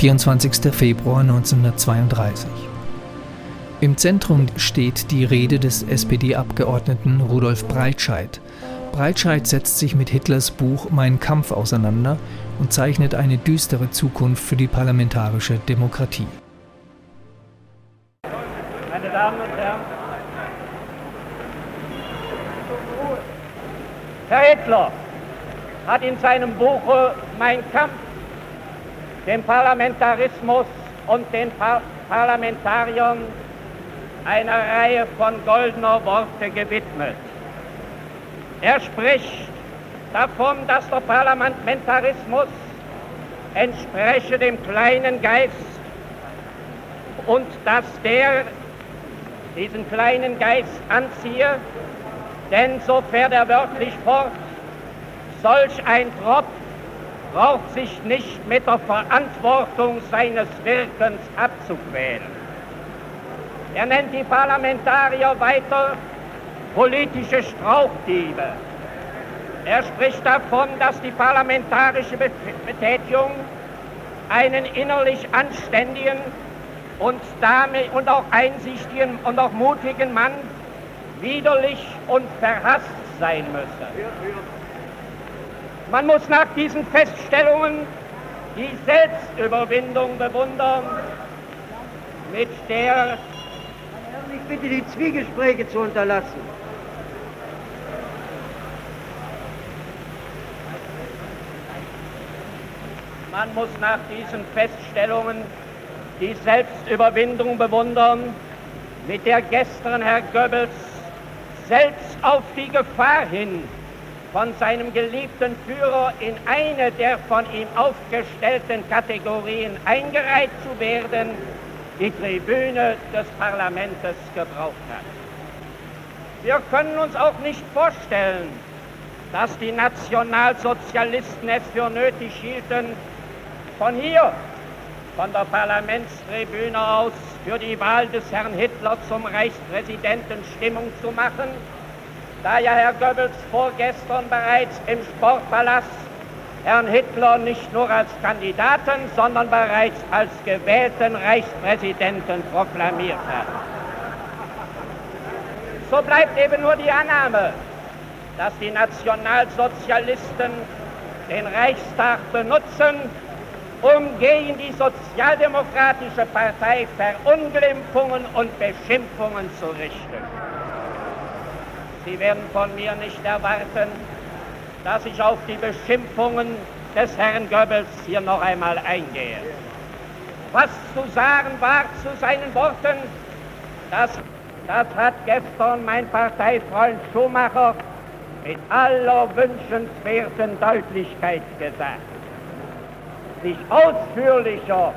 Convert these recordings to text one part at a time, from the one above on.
24. Februar 1932. Im Zentrum steht die Rede des SPD-Abgeordneten Rudolf Breitscheid. Breitscheid setzt sich mit Hitlers Buch Mein Kampf auseinander und zeichnet eine düstere Zukunft für die parlamentarische Demokratie. Meine Damen und Herren, Herr Hitler hat in seinem Buche Mein Kampf dem Parlamentarismus und den Par Parlamentariern eine Reihe von goldener Worte gewidmet. Er spricht davon, dass der Parlamentarismus entspreche dem kleinen Geist und dass der diesen kleinen Geist anziehe, denn so fährt er wörtlich fort, solch ein Tropf braucht sich nicht mit der Verantwortung seines Wirkens abzuquälen. Er nennt die Parlamentarier weiter politische Strauchdiebe. Er spricht davon, dass die parlamentarische Betätigung einen innerlich anständigen und, damit, und auch einsichtigen und auch mutigen Mann widerlich und verhasst sein müsse. Man muss nach diesen Feststellungen die Selbstüberwindung bewundern, mit der... Ich bitte, die Zwiegespräche zu unterlassen. Man muss nach diesen Feststellungen die Selbstüberwindung bewundern, mit der gestern Herr Goebbels selbst auf die Gefahr hin, von seinem geliebten Führer in eine der von ihm aufgestellten Kategorien eingereiht zu werden, die Tribüne des Parlaments gebraucht hat. Wir können uns auch nicht vorstellen, dass die Nationalsozialisten es für nötig hielten, von hier, von der Parlamentstribüne aus, für die Wahl des Herrn Hitler zum Reichspräsidenten Stimmung zu machen, da ja Herr Goebbels vorgestern bereits im Sportpalast Herrn Hitler nicht nur als Kandidaten, sondern bereits als gewählten Reichspräsidenten proklamiert hat. So bleibt eben nur die Annahme, dass die Nationalsozialisten den Reichstag benutzen, um gegen die Sozialdemokratische Partei Verunglimpfungen und Beschimpfungen zu richten. Sie werden von mir nicht erwarten, dass ich auf die Beschimpfungen des Herrn Goebbels hier noch einmal eingehe. Was zu sagen war zu seinen Worten, das, das hat gestern mein Parteifreund Schumacher mit aller wünschenswerten Deutlichkeit gesagt sich ausführlicher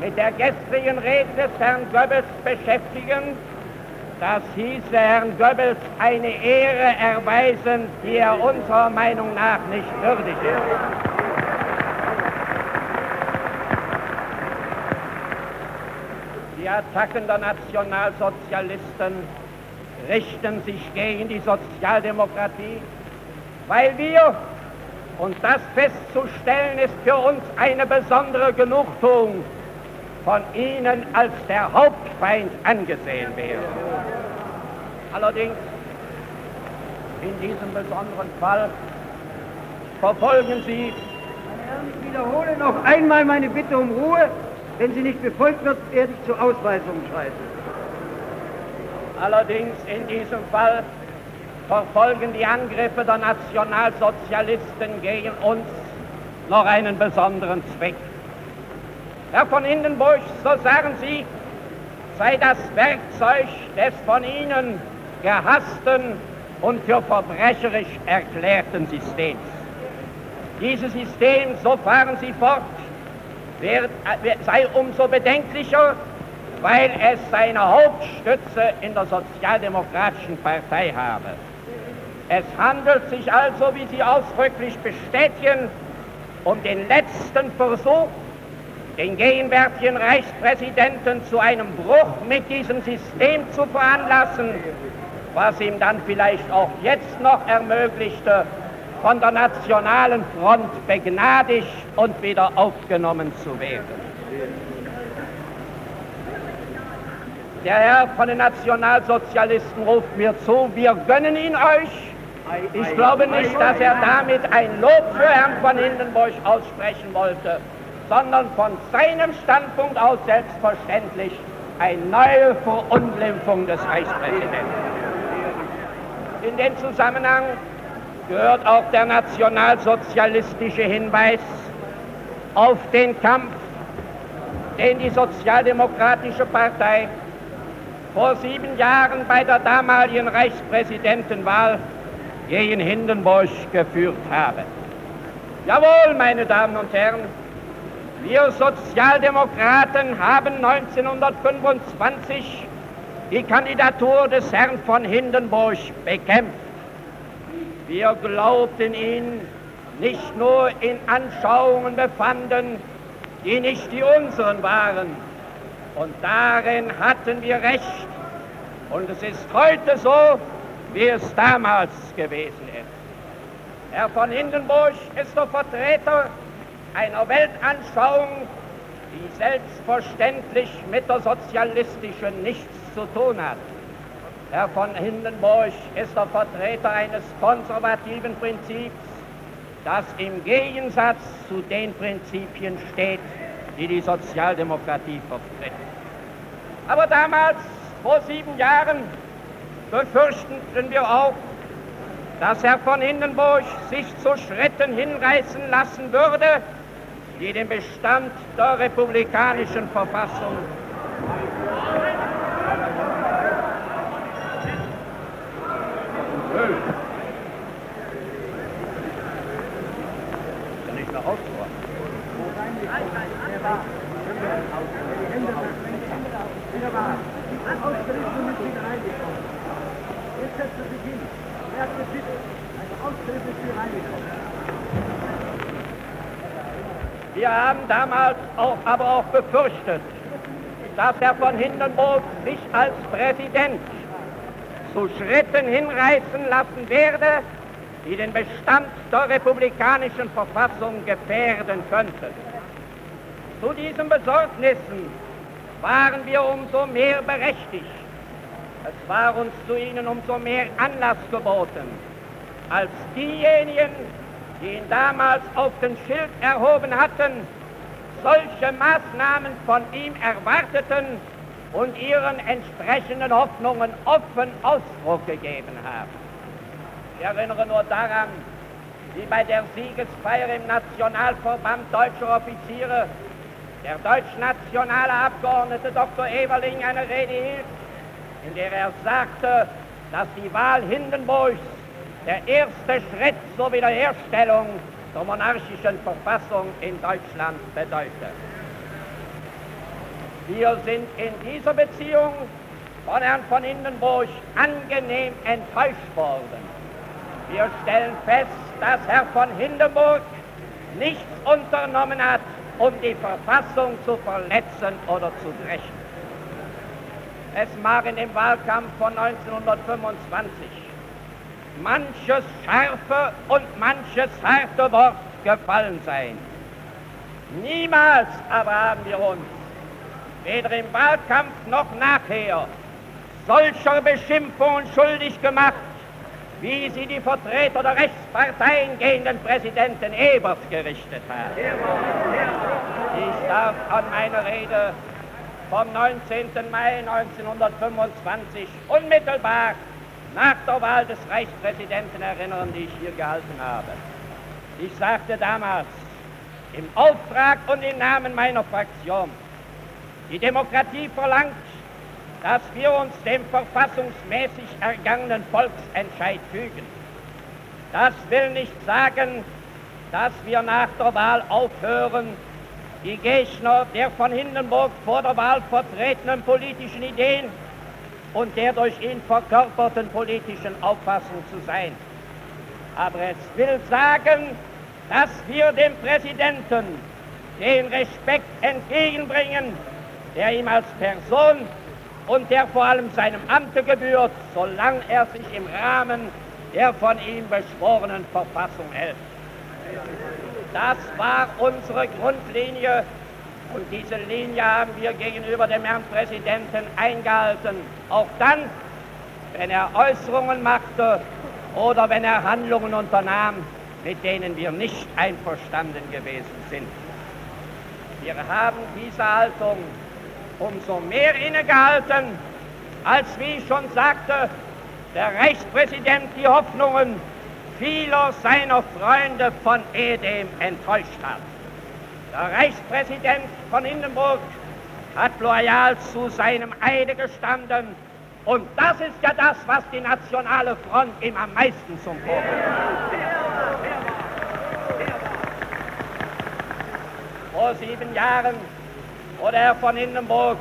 mit der gestrigen Rede des Herrn Goebbels beschäftigen, das hieße Herrn Goebbels eine Ehre erweisen, die er unserer Meinung nach nicht würdig ist. Die Attacken der Nationalsozialisten richten sich gegen die Sozialdemokratie, weil wir und das festzustellen ist für uns eine besondere Genugtuung, von ihnen als der Hauptfeind angesehen werden. Allerdings, in diesem besonderen Fall verfolgen Sie. Meine Herren, ich wiederhole noch einmal meine Bitte um Ruhe. Wenn sie nicht befolgt wird, werde ich zur Ausweisung schreiten. Allerdings in diesem Fall verfolgen die Angriffe der Nationalsozialisten gegen uns noch einen besonderen Zweck. Herr von Hindenburg, so sagen Sie, sei das Werkzeug des von Ihnen gehassten und für verbrecherisch erklärten Systems. Dieses System, so fahren Sie fort, äh, sei umso bedenklicher, weil es seine Hauptstütze in der Sozialdemokratischen Partei habe. Es handelt sich also, wie Sie ausdrücklich bestätigen, um den letzten Versuch, den gegenwärtigen Reichspräsidenten zu einem Bruch mit diesem System zu veranlassen, was ihm dann vielleicht auch jetzt noch ermöglichte, von der nationalen Front begnadigt und wieder aufgenommen zu werden. Der Herr von den Nationalsozialisten ruft mir zu, wir gönnen ihn euch. Ich glaube nicht, dass er damit ein Lob für Herrn von Hindenburg aussprechen wollte, sondern von seinem Standpunkt aus selbstverständlich eine neue Verunglimpfung des Reichspräsidenten. In den Zusammenhang gehört auch der nationalsozialistische Hinweis auf den Kampf, den die Sozialdemokratische Partei vor sieben Jahren bei der damaligen Reichspräsidentenwahl gegen Hindenburg geführt habe. Jawohl, meine Damen und Herren, wir Sozialdemokraten haben 1925 die Kandidatur des Herrn von Hindenburg bekämpft. Wir glaubten ihn nicht nur in Anschauungen befanden, die nicht die unseren waren. Und darin hatten wir recht. Und es ist heute so, wie es damals gewesen ist. Herr von Hindenburg ist der Vertreter einer Weltanschauung, die selbstverständlich mit der sozialistischen nichts zu tun hat. Herr von Hindenburg ist der Vertreter eines konservativen Prinzips, das im Gegensatz zu den Prinzipien steht, die die Sozialdemokratie vertritt. Aber damals, vor sieben Jahren, befürchteten wir auch, dass Herr von Hindenburg sich zu Schritten hinreißen lassen würde, die den Bestand der republikanischen Verfassung Wir haben damals auch, aber auch befürchtet, dass er von Hindenburg sich als Präsident zu Schritten hinreißen lassen werde, die den Bestand der republikanischen Verfassung gefährden könnten. Zu diesen Besorgnissen waren wir umso mehr berechtigt. Es war uns zu ihnen umso mehr Anlass geboten, als diejenigen, die ihn damals auf den Schild erhoben hatten, solche Maßnahmen von ihm erwarteten und ihren entsprechenden Hoffnungen offen Ausdruck gegeben haben. Ich erinnere nur daran, wie bei der Siegesfeier im Nationalverband deutscher Offiziere der deutsch-nationale Abgeordnete Dr. Eberling eine Rede hielt, in der er sagte, dass die Wahl Hindenburgs der erste Schritt zur Wiederherstellung der monarchischen Verfassung in Deutschland bedeutet. Wir sind in dieser Beziehung von Herrn von Hindenburg angenehm enttäuscht worden. Wir stellen fest, dass Herr von Hindenburg nichts unternommen hat, um die Verfassung zu verletzen oder zu brechen. Es mag in dem Wahlkampf von 1925 manches scharfe und manches harte Wort gefallen sein. Niemals aber haben wir uns, weder im Wahlkampf noch nachher, solcher Beschimpfungen schuldig gemacht, wie sie die Vertreter der Rechtsparteien gegen den Präsidenten Ebert gerichtet haben. Ich darf an meine Rede vom 19. Mai 1925 unmittelbar nach der Wahl des Reichspräsidenten erinnern, die ich hier gehalten habe. Ich sagte damals im Auftrag und im Namen meiner Fraktion, die Demokratie verlangt, dass wir uns dem verfassungsmäßig ergangenen Volksentscheid fügen. Das will nicht sagen, dass wir nach der Wahl aufhören, die Gegner der von Hindenburg vor der Wahl vertretenen politischen Ideen und der durch ihn verkörperten politischen Auffassung zu sein. Aber es will sagen, dass wir dem Präsidenten den Respekt entgegenbringen, der ihm als Person und der vor allem seinem Amte gebührt, solange er sich im Rahmen der von ihm beschworenen Verfassung hält. Das war unsere Grundlinie Und diese Linie haben wir gegenüber dem Herrn Präsidenten eingehalten. Auch dann, wenn er Äußerungen machte oder wenn er Handlungen unternahm, mit denen wir nicht einverstanden gewesen sind. Wir haben diese Haltung umso mehr innegehalten, als, wie ich schon sagte, der Reichspräsident die Hoffnungen vieler seiner Freunde von Edem enttäuscht hat. Der Reichspräsident von Hindenburg hat loyal zu seinem Eide gestanden und das ist ja das, was die nationale Front ihm am meisten zum Vorwurf Vor sieben Jahren wurde er von Hindenburg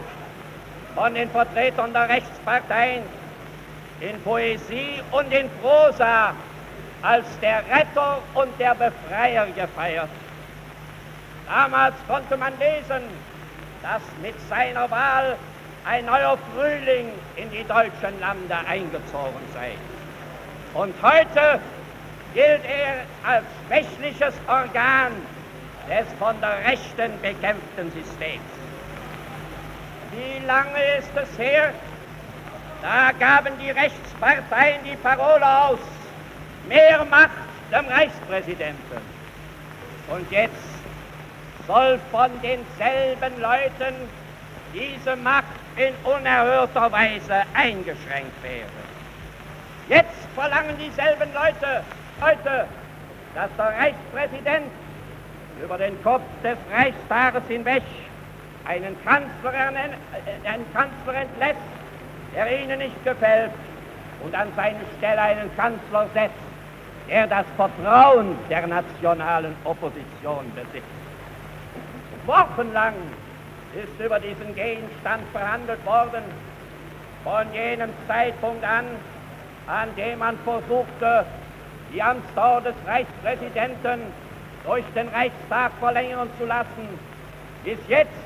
von den Vertretern der Rechtsparteien in Poesie und in Prosa als der Retter und der Befreier gefeiert. Damals konnte man lesen, dass mit seiner Wahl ein neuer Frühling in die deutschen Lande eingezogen sei. Und heute gilt er als schwächliches Organ des von der Rechten bekämpften Systems. Wie lange ist es her? Da gaben die Rechtsparteien die Parole aus, mehr Macht dem Reichspräsidenten. Und jetzt soll von denselben Leuten diese Macht in unerhörter Weise eingeschränkt werden. Jetzt verlangen dieselben Leute heute, dass der Reichspräsident über den Kopf des Reichstages hinweg einen Kanzler, äh, einen Kanzler entlässt, der ihnen nicht gefällt, und an seine Stelle einen Kanzler setzt, der das Vertrauen der nationalen Opposition besitzt. Wochenlang ist über diesen Gegenstand verhandelt worden, von jenem Zeitpunkt an, an dem man versuchte, die Amtsdauer des Reichspräsidenten durch den Reichstag verlängern zu lassen, bis jetzt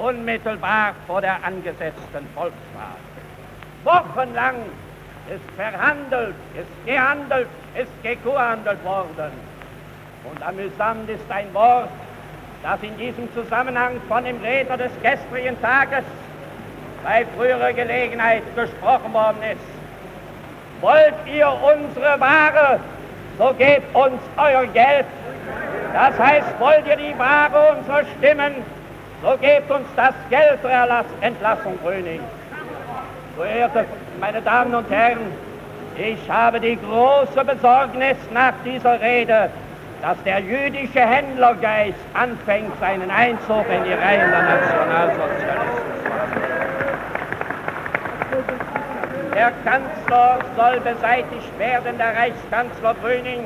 unmittelbar vor der angesetzten Volkswahl. Wochenlang ist verhandelt, ist gehandelt, ist gekuhandelt worden. Und amüsant ist ein Wort, das in diesem Zusammenhang von dem Redner des gestrigen Tages bei früherer Gelegenheit gesprochen worden ist. Wollt ihr unsere Ware, so gebt uns euer Geld. Das heißt, wollt ihr die Ware unserer Stimmen, so gebt uns das Geld zur Erlass Entlassung Gröning. Verehrte meine Damen und Herren, ich habe die große Besorgnis nach dieser Rede, dass der jüdische Händlergeist anfängt, seinen Einzug in die Reihen der Nationalsozialisten zu machen. Der Kanzler soll beseitigt werden, der Reichskanzler Brüning,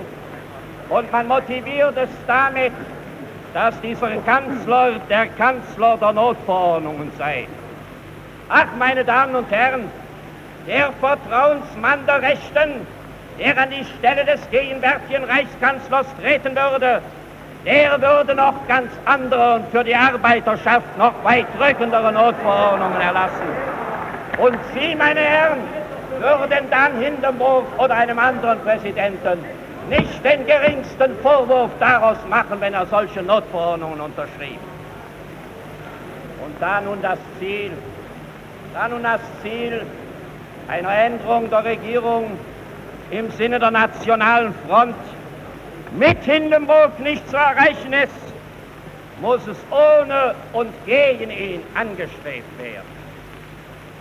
und man motiviert es damit, dass dieser Kanzler der Kanzler der Notverordnungen sei. Ach, meine Damen und Herren, der Vertrauensmann der Rechten, der an die Stelle des gegenwärtigen Reichskanzlers treten würde, der würde noch ganz andere und für die Arbeiterschaft noch weit drückendere Notverordnungen erlassen. Und Sie, meine Herren, würden dann Hindenburg oder einem anderen Präsidenten nicht den geringsten Vorwurf daraus machen, wenn er solche Notverordnungen unterschrieb. Und da nun das Ziel, da nun das Ziel einer Änderung der Regierung im Sinne der nationalen Front mit Hindenburg nicht zu erreichen ist, muss es ohne und gegen ihn angestrebt werden.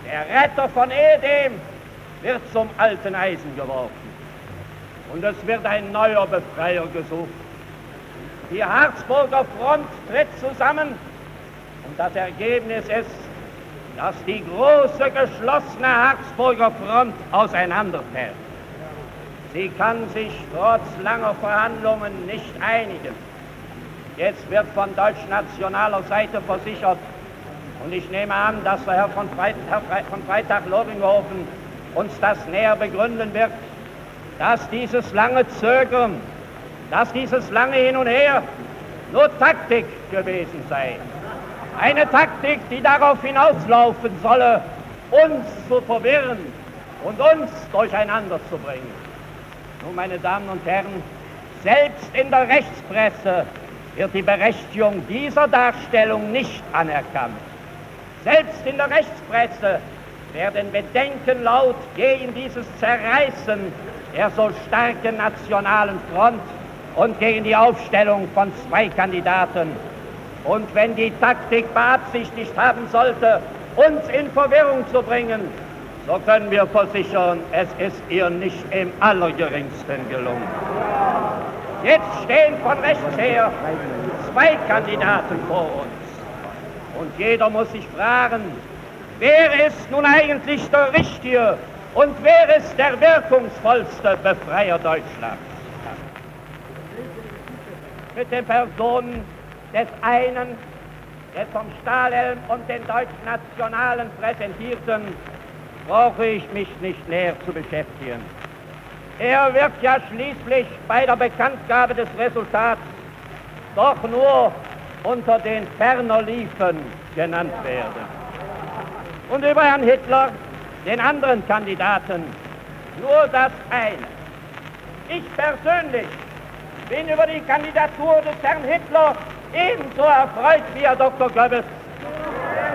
Der Retter von Edem wird zum alten Eisen geworfen und es wird ein neuer Befreier gesucht. Die Harzburger Front tritt zusammen und das Ergebnis ist, dass die große geschlossene Harzburger Front auseinanderfällt. Sie kann sich trotz langer Verhandlungen nicht einigen. Jetzt wird von deutsch-nationaler Seite versichert, und ich nehme an, dass der Herr von, Freit Herr Fre von Freitag-Lobinghofen uns das näher begründen wird, dass dieses lange Zögern, dass dieses lange Hin und Her nur Taktik gewesen sei. Eine Taktik, die darauf hinauslaufen solle, uns zu verwirren und uns durcheinander zu bringen. Nun, meine Damen und Herren, selbst in der Rechtspresse wird die Berechtigung dieser Darstellung nicht anerkannt. Selbst in der Rechtspresse werden Bedenken laut gegen dieses Zerreißen der so starken nationalen Front und gegen die Aufstellung von zwei Kandidaten. Und wenn die Taktik beabsichtigt haben sollte, uns in Verwirrung zu bringen, so können wir versichern, es ist ihr nicht im allergeringsten gelungen. Jetzt stehen von rechts her zwei Kandidaten vor uns. Und jeder muss sich fragen, wer ist nun eigentlich der Richtige und wer ist der wirkungsvollste Befreier Deutschlands? Mit den Personen des einen, des vom Stahlhelm und den Deutschnationalen präsentierten, brauche ich mich nicht näher zu beschäftigen. Er wird ja schließlich bei der Bekanntgabe des Resultats doch nur unter den Fernerliefen genannt werden. Und über Herrn Hitler, den anderen Kandidaten, nur das eine. Ich persönlich bin über die Kandidatur des Herrn Hitler ebenso erfreut wie Herr Dr. Goebbels.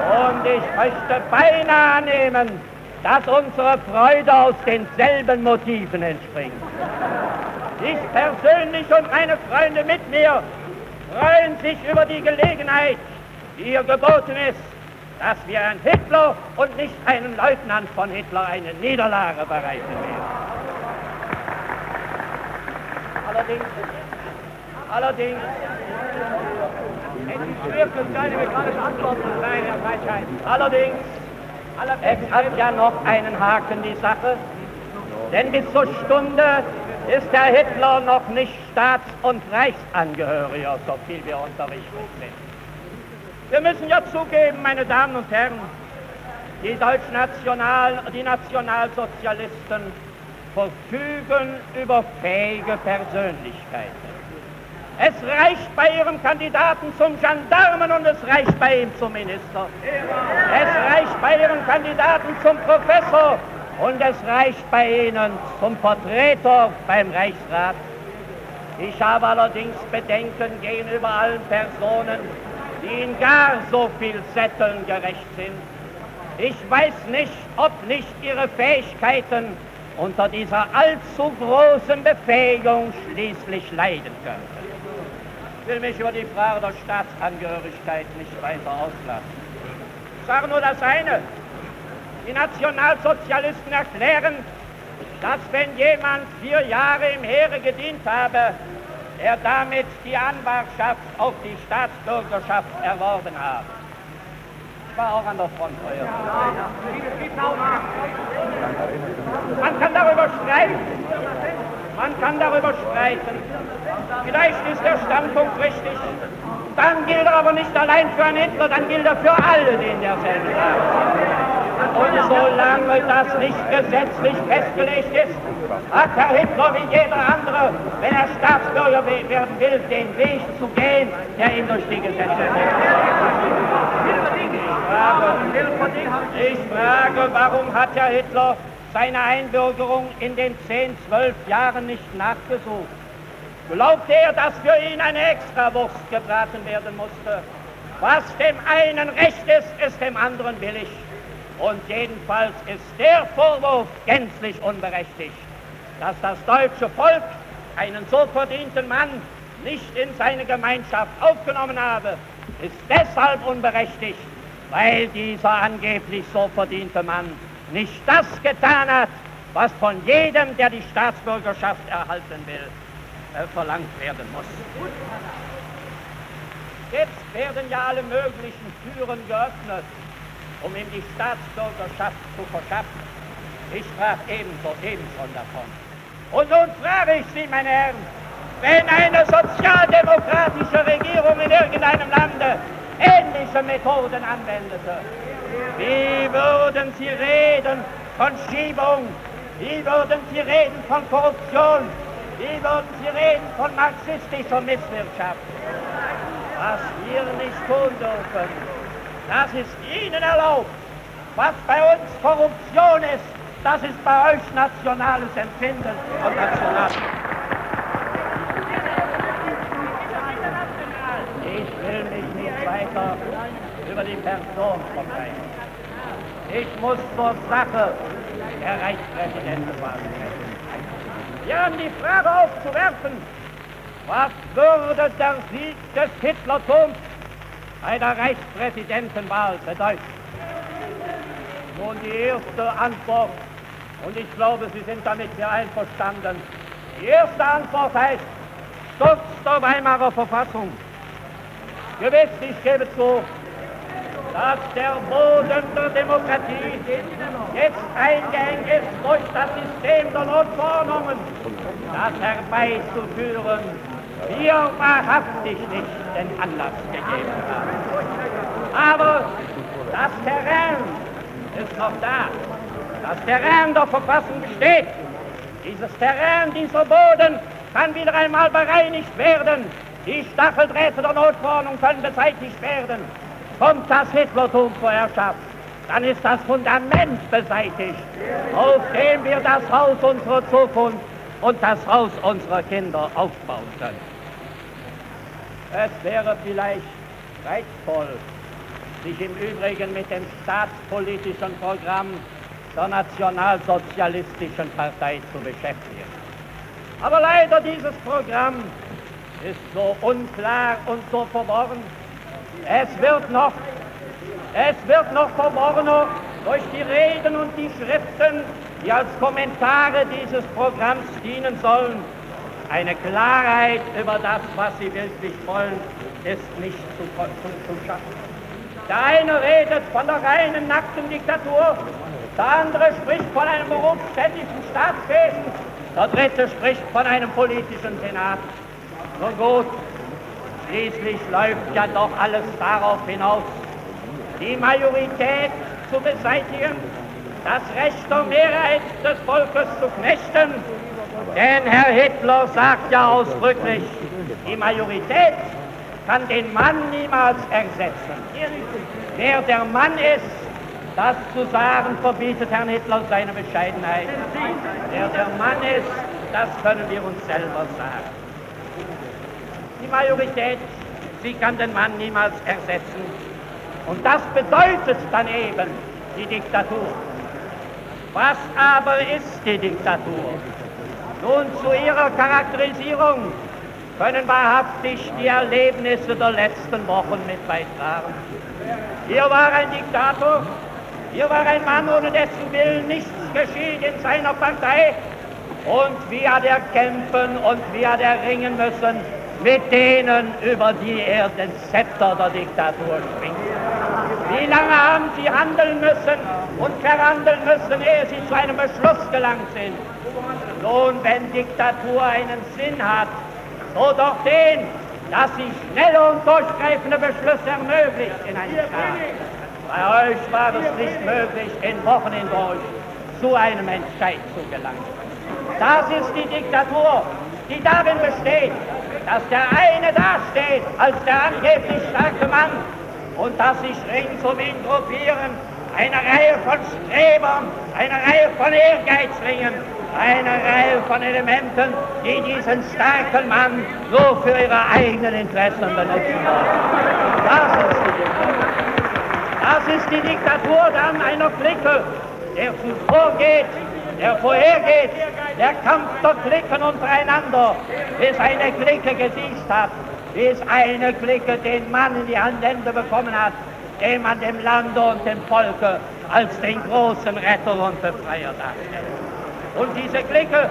Und ich möchte beinahe annehmen, dass unsere Freude aus denselben Motiven entspringt. Ich persönlich und meine Freunde mit mir freuen sich über die Gelegenheit, die hier geboten ist, dass wir Herrn Hitler und nicht einen Leutnant von Hitler eine Niederlage bereiten werden. Allerdings, allerdings, es ist wirklich keine Antwort zu sein, Herr Breitscheid. Allerdings, es hat ja noch einen Haken, die Sache. Denn bis zur Stunde ist der Hitler noch nicht Staats- und Reichsangehöriger, so viel wir unterrichtet sind. Wir müssen ja zugeben, meine Damen und Herren, die Deutschnational, die Nationalsozialisten verfügen über fähige Persönlichkeiten. Es reicht bei ihrem Kandidaten zum Gendarmen und es reicht bei ihm zum Minister. Es reicht bei ihrem Kandidaten zum Professor und es reicht bei ihnen zum Vertreter beim Reichsrat. Ich habe allerdings Bedenken gegenüber allen Personen, die in gar so viel Sätteln gerecht sind. Ich weiß nicht, ob nicht ihre Fähigkeiten unter dieser allzu großen Befähigung schließlich leiden könnten will mich über die Frage der Staatsangehörigkeit nicht weiter auslassen. Ich sage nur das eine. Die Nationalsozialisten erklären, dass wenn jemand vier Jahre im Heere gedient habe, er damit die Anwartschaft auf die Staatsbürgerschaft erworben habe. Ich war auch an der Front früher. Man kann darüber streiten. Man kann darüber streiten. Vielleicht ist der Standpunkt richtig. Dann gilt er aber nicht allein für einen Hitler, dann gilt er für alle, die in derselben Lage sind. Und solange das nicht gesetzlich festgelegt ist, hat Herr Hitler wie jeder andere, wenn er Staatsbürger werden will, den Weg zu gehen, der ihm durch die Gesetze ich frage, warum hat Herr Hitler seine Einbürgerung in den 10, 12 Jahren nicht nachgesucht? Glaubt er, dass für ihn eine Extrawurst gebraten werden musste? Was dem einen recht ist, ist dem anderen billig. Und jedenfalls ist der Vorwurf gänzlich unberechtigt, dass das deutsche Volk einen so verdienten Mann nicht in seine Gemeinschaft aufgenommen habe, ist deshalb unberechtigt, weil dieser angeblich so verdiente Mann nicht das getan hat, was von jedem, der die Staatsbürgerschaft erhalten will, äh, verlangt werden muss. Jetzt werden ja alle möglichen Türen geöffnet, um ihm die Staatsbürgerschaft zu verschaffen. Ich sprach ebenso eben schon davon. Und nun frage ich Sie, meine Herren, wenn eine sozialdemokratische Regierung in irgendeinem Lande ähnliche Methoden anwendete, wie würden Sie reden von Schiebung? Wie würden Sie reden von Korruption? Wie würden Sie reden von marxistischer Misswirtschaft? Was wir nicht tun dürfen, das ist Ihnen erlaubt. Was bei uns Korruption ist, das ist bei euch nationales Empfinden und national. weiter über die Person verbreiten. Ich muss zur Sache der Reichspräsidentenwahl sprechen. Wir haben die Frage aufzuwerfen, was würde der Sieg des Hitlertums bei der Reichspräsidentenwahl bedeuten? Nun die erste Antwort, und ich glaube, Sie sind damit sehr einverstanden. Die erste Antwort heißt, Sturz der Weimarer Verfassung. Gewiss, ich gebe zu, dass der Boden der Demokratie jetzt eingeengt ist durch das System der Notverordnungen, das herbeizuführen wir wahrhaftig nicht den Anlass gegeben haben. Aber das Terrain ist noch da. Das Terrain der Verfassung besteht. Dieses Terrain, dieser Boden kann wieder einmal bereinigt werden. Die Stacheldrähte der Notverordnung können beseitigt werden. Kommt das Hitlertum zur Herrschaft, dann ist das Fundament beseitigt, auf dem wir das Haus unserer Zukunft und das Haus unserer Kinder aufbauen können. Es wäre vielleicht reizvoll, sich im Übrigen mit dem staatspolitischen Programm der Nationalsozialistischen Partei zu beschäftigen. Aber leider dieses Programm ist so unklar und so verworren. Es wird noch, es wird noch verworrener durch die Reden und die Schriften, die als Kommentare dieses Programms dienen sollen. Eine Klarheit über das, was sie wirklich wollen, ist nicht zu, zu, zu schaffen. Der eine redet von der reinen, nackten Diktatur, der andere spricht von einem berufsständischen Staatswesen, der dritte spricht von einem politischen Senat. Nun gut, schließlich läuft ja doch alles darauf hinaus, die Majorität zu beseitigen, das Recht der Mehrheit des Volkes zu knechten. Denn Herr Hitler sagt ja ausdrücklich, die Majorität kann den Mann niemals ersetzen. Wer der Mann ist, das zu sagen, verbietet Herrn Hitler seine Bescheidenheit. Wer der Mann ist, das können wir uns selber sagen. Die Majorität, sie kann den Mann niemals ersetzen. Und das bedeutet dann eben die Diktatur. Was aber ist die Diktatur? Nun zu ihrer Charakterisierung können wahrhaftig die Erlebnisse der letzten Wochen mit beitragen. Hier war ein Diktator, hier war ein Mann, ohne dessen Willen nichts geschieht in seiner Partei. Und wie hat er kämpfen und wie hat er ringen müssen mit denen, über die er den Zepter der Diktatur schwingt. Wie lange haben sie handeln müssen und verhandeln müssen, ehe sie zu einem Beschluss gelangt sind? Nun, wenn Diktatur einen Sinn hat, so doch den, dass sie schnelle und durchgreifende Beschlüsse ermöglicht in einem Staat. Bei euch war es nicht möglich, in Wochen hindurch zu einem Entscheid zu gelangen. Das ist die Diktatur, die darin besteht, dass der eine dasteht als der angeblich starke Mann und dass sich rings um ihn gruppieren eine Reihe von Strebern, eine Reihe von Ehrgeizlingen, eine Reihe von Elementen, die diesen starken Mann nur für ihre eigenen Interessen benutzen wollen. Das ist die Diktatur. Das ist die Diktatur dann einer Clique, der zuvorgeht, der vorhergeht, der Kampf der Klicken untereinander, bis eine Clique gesiegt hat, bis eine Clique den Mann in die Hände bekommen hat, den man dem Lande und dem Volke als den großen Retter und Befreier darstellt. Und diese Clique,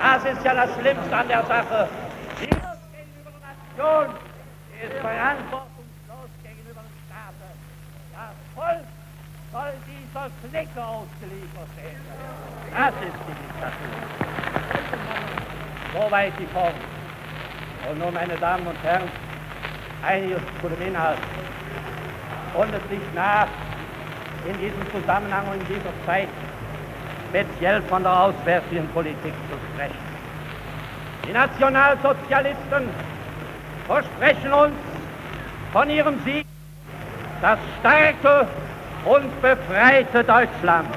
das ist ja das Schlimmste an der Sache, die muss gegenüber der Nation, die ist verantwortungslos gegenüber dem Staat. Das Volk soll dieser Clique ausgeliefert werden. Das ist die Diktatur. Soweit die Form. Und nun, meine Damen und Herren, einiges zu dem Inhalt. Und es liegt nach, in diesem Zusammenhang und in dieser Zeit speziell von der auswärtigen Politik zu sprechen. Die Nationalsozialisten versprechen uns von ihrem Sieg das starke und befreite Deutschland.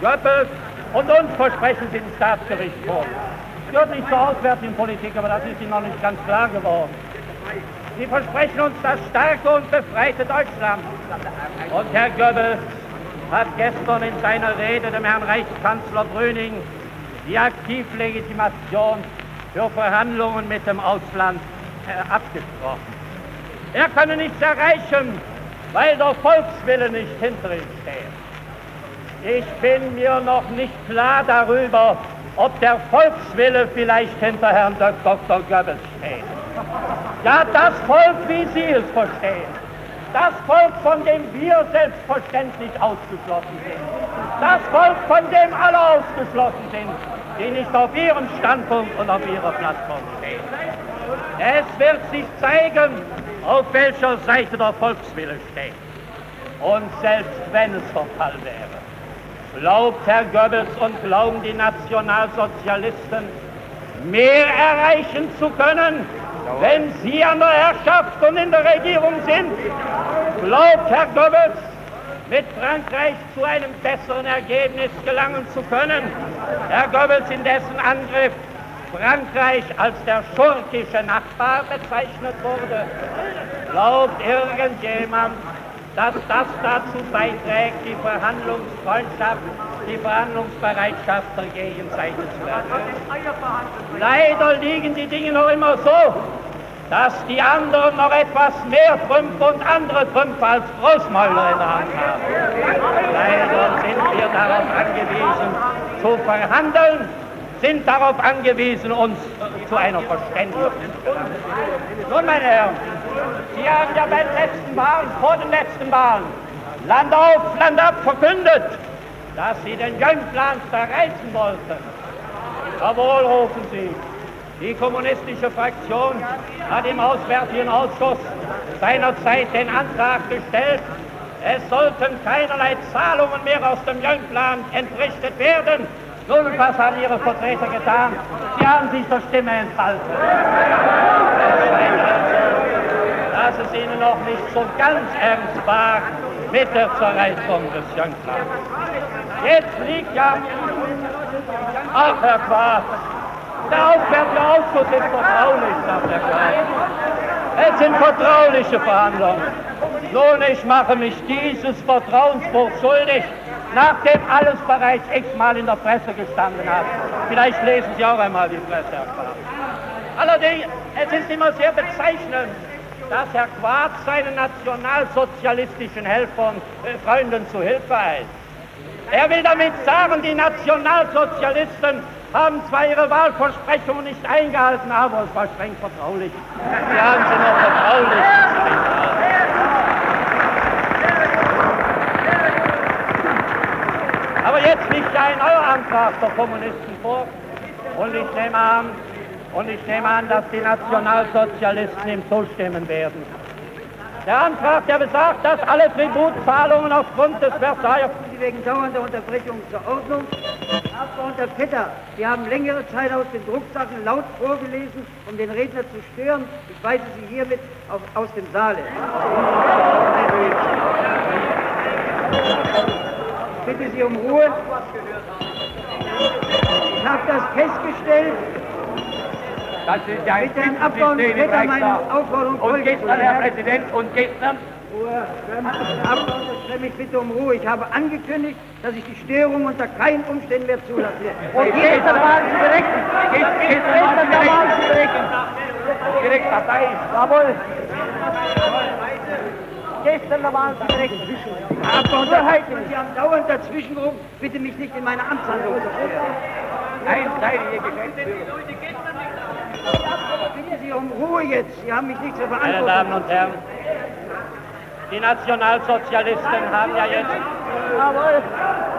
Goebbels und uns versprechen sie den Staatsgericht vor. Das gehört nicht zur auswärtigen Politik, aber das ist ihnen noch nicht ganz klar geworden. Sie versprechen uns das starke und befreite Deutschland. Und Herr Goebbels hat gestern in seiner Rede dem Herrn Reichskanzler Brüning die Aktivlegitimation für Verhandlungen mit dem Ausland äh, abgesprochen. Er könne nichts erreichen, weil der Volkswille nicht hinter ihm steht. Ich bin mir noch nicht klar darüber, ob der Volkswille vielleicht hinter Herrn Dr. Goebbels steht. Ja, das Volk, wie Sie es verstehen. Das Volk, von dem wir selbstverständlich ausgeschlossen sind. Das Volk, von dem alle ausgeschlossen sind, die nicht auf ihrem Standpunkt und auf ihrer Plattform stehen. Es wird sich zeigen, auf welcher Seite der Volkswille steht. Und selbst wenn es der Fall wäre, glaubt Herr Goebbels und glauben die Nationalsozialisten, mehr erreichen zu können, wenn Sie an der Herrschaft und in der Regierung sind. Glaubt Herr Goebbels, mit Frankreich zu einem besseren Ergebnis gelangen zu können. Herr Goebbels in dessen Angriff Frankreich als der schurkische Nachbar bezeichnet wurde. Glaubt irgendjemand, dass das dazu beiträgt, die Verhandlungsfreundschaft, die Verhandlungsbereitschaft der Gegenseite zu erhöhen. Leider liegen die Dinge noch immer so, dass die anderen noch etwas mehr Trümpfe und andere Trümpfe als Großmäuler in der Hand haben. Leider sind wir darauf angewiesen, zu verhandeln, sind darauf angewiesen, uns zu einer Verständigung zu. Nun, meine Herren, Sie haben ja bei den letzten Wahlen, vor den letzten Wahlen, Land auf, Land ab verkündet, dass Sie den Jönplan zerreißen wollten. Jawohl, rufen Sie. Die kommunistische Fraktion hat im Auswärtigen Ausschuss seinerzeit den Antrag gestellt, es sollten keinerlei Zahlungen mehr aus dem Jönplan entrichtet werden. Nun, was haben Ihre Vertreter getan? Sie haben sich der Stimme enthalten. dass es Ihnen noch nicht so ganz ernst war mit der Zerreißung des Jönplans. Jetzt liegt ja, ach Herr Quart, der Auswärtige Ausschuss ist vertraulich, sagt der Graf. Es sind vertrauliche Verhandlungen. Nun, ich mache mich dieses Vertrauensbruch schuldig, nachdem alles bereits x-mal in der Presse gestanden hat. Vielleicht lesen Sie auch einmal die Presse, Herr Quart. Allerdings, es ist immer sehr bezeichnend, dass Herr Quart seinen nationalsozialistischen Helfern, äh, Freunden zu Hilfe eilt. Er will damit sagen, die Nationalsozialisten haben zwar ihre Wahlversprechungen nicht eingehalten, aber es war streng vertraulich. Sie haben sie noch vertraulich Aber jetzt liegt ja ein neuer Antrag der Kommunisten vor und ich nehme an, und ich nehme an, dass die Nationalsozialisten ihm zustimmen werden. Der Antrag, der besagt, dass alle Tributzahlungen aufgrund des Versailles... Sie wegen dauernder Unterbrechung zur Ordnung. Abgeordneter Vetter, Sie haben längere Zeit aus den Drucksachen laut vorgelesen, um den Redner zu stören. Ich weise Sie hiermit auf, aus dem Saale. Ich bitte Sie um Ruhe. Ich habe das festgestellt. Das ist ja ein Mit den Abgeordneten Vetter meine Aufforderung Und gestern, Herr Präsident, und gestern Ruhe. Abgeordneter Schremm, ich bitte um Ruhe. Ich habe angekündigt, dass ich die Störung unter keinen Umständen mehr zulasse. Und gestern waren Sie berechnet. Gestern waren Sie berechnet. Direkt Partei. Jawohl. Gestern waren Sie berechnet. Abgeordneter Sie haben dauernd dazwischen gerufen. Bitte mich nicht in meine Amtshandlung zu stören. Einseitige Geschäftsführung. Ich bitte Sie um Ruhe jetzt. Sie haben mich nicht zur Meine Verantwortung. Damen und Herren, die Nationalsozialisten haben ja jetzt...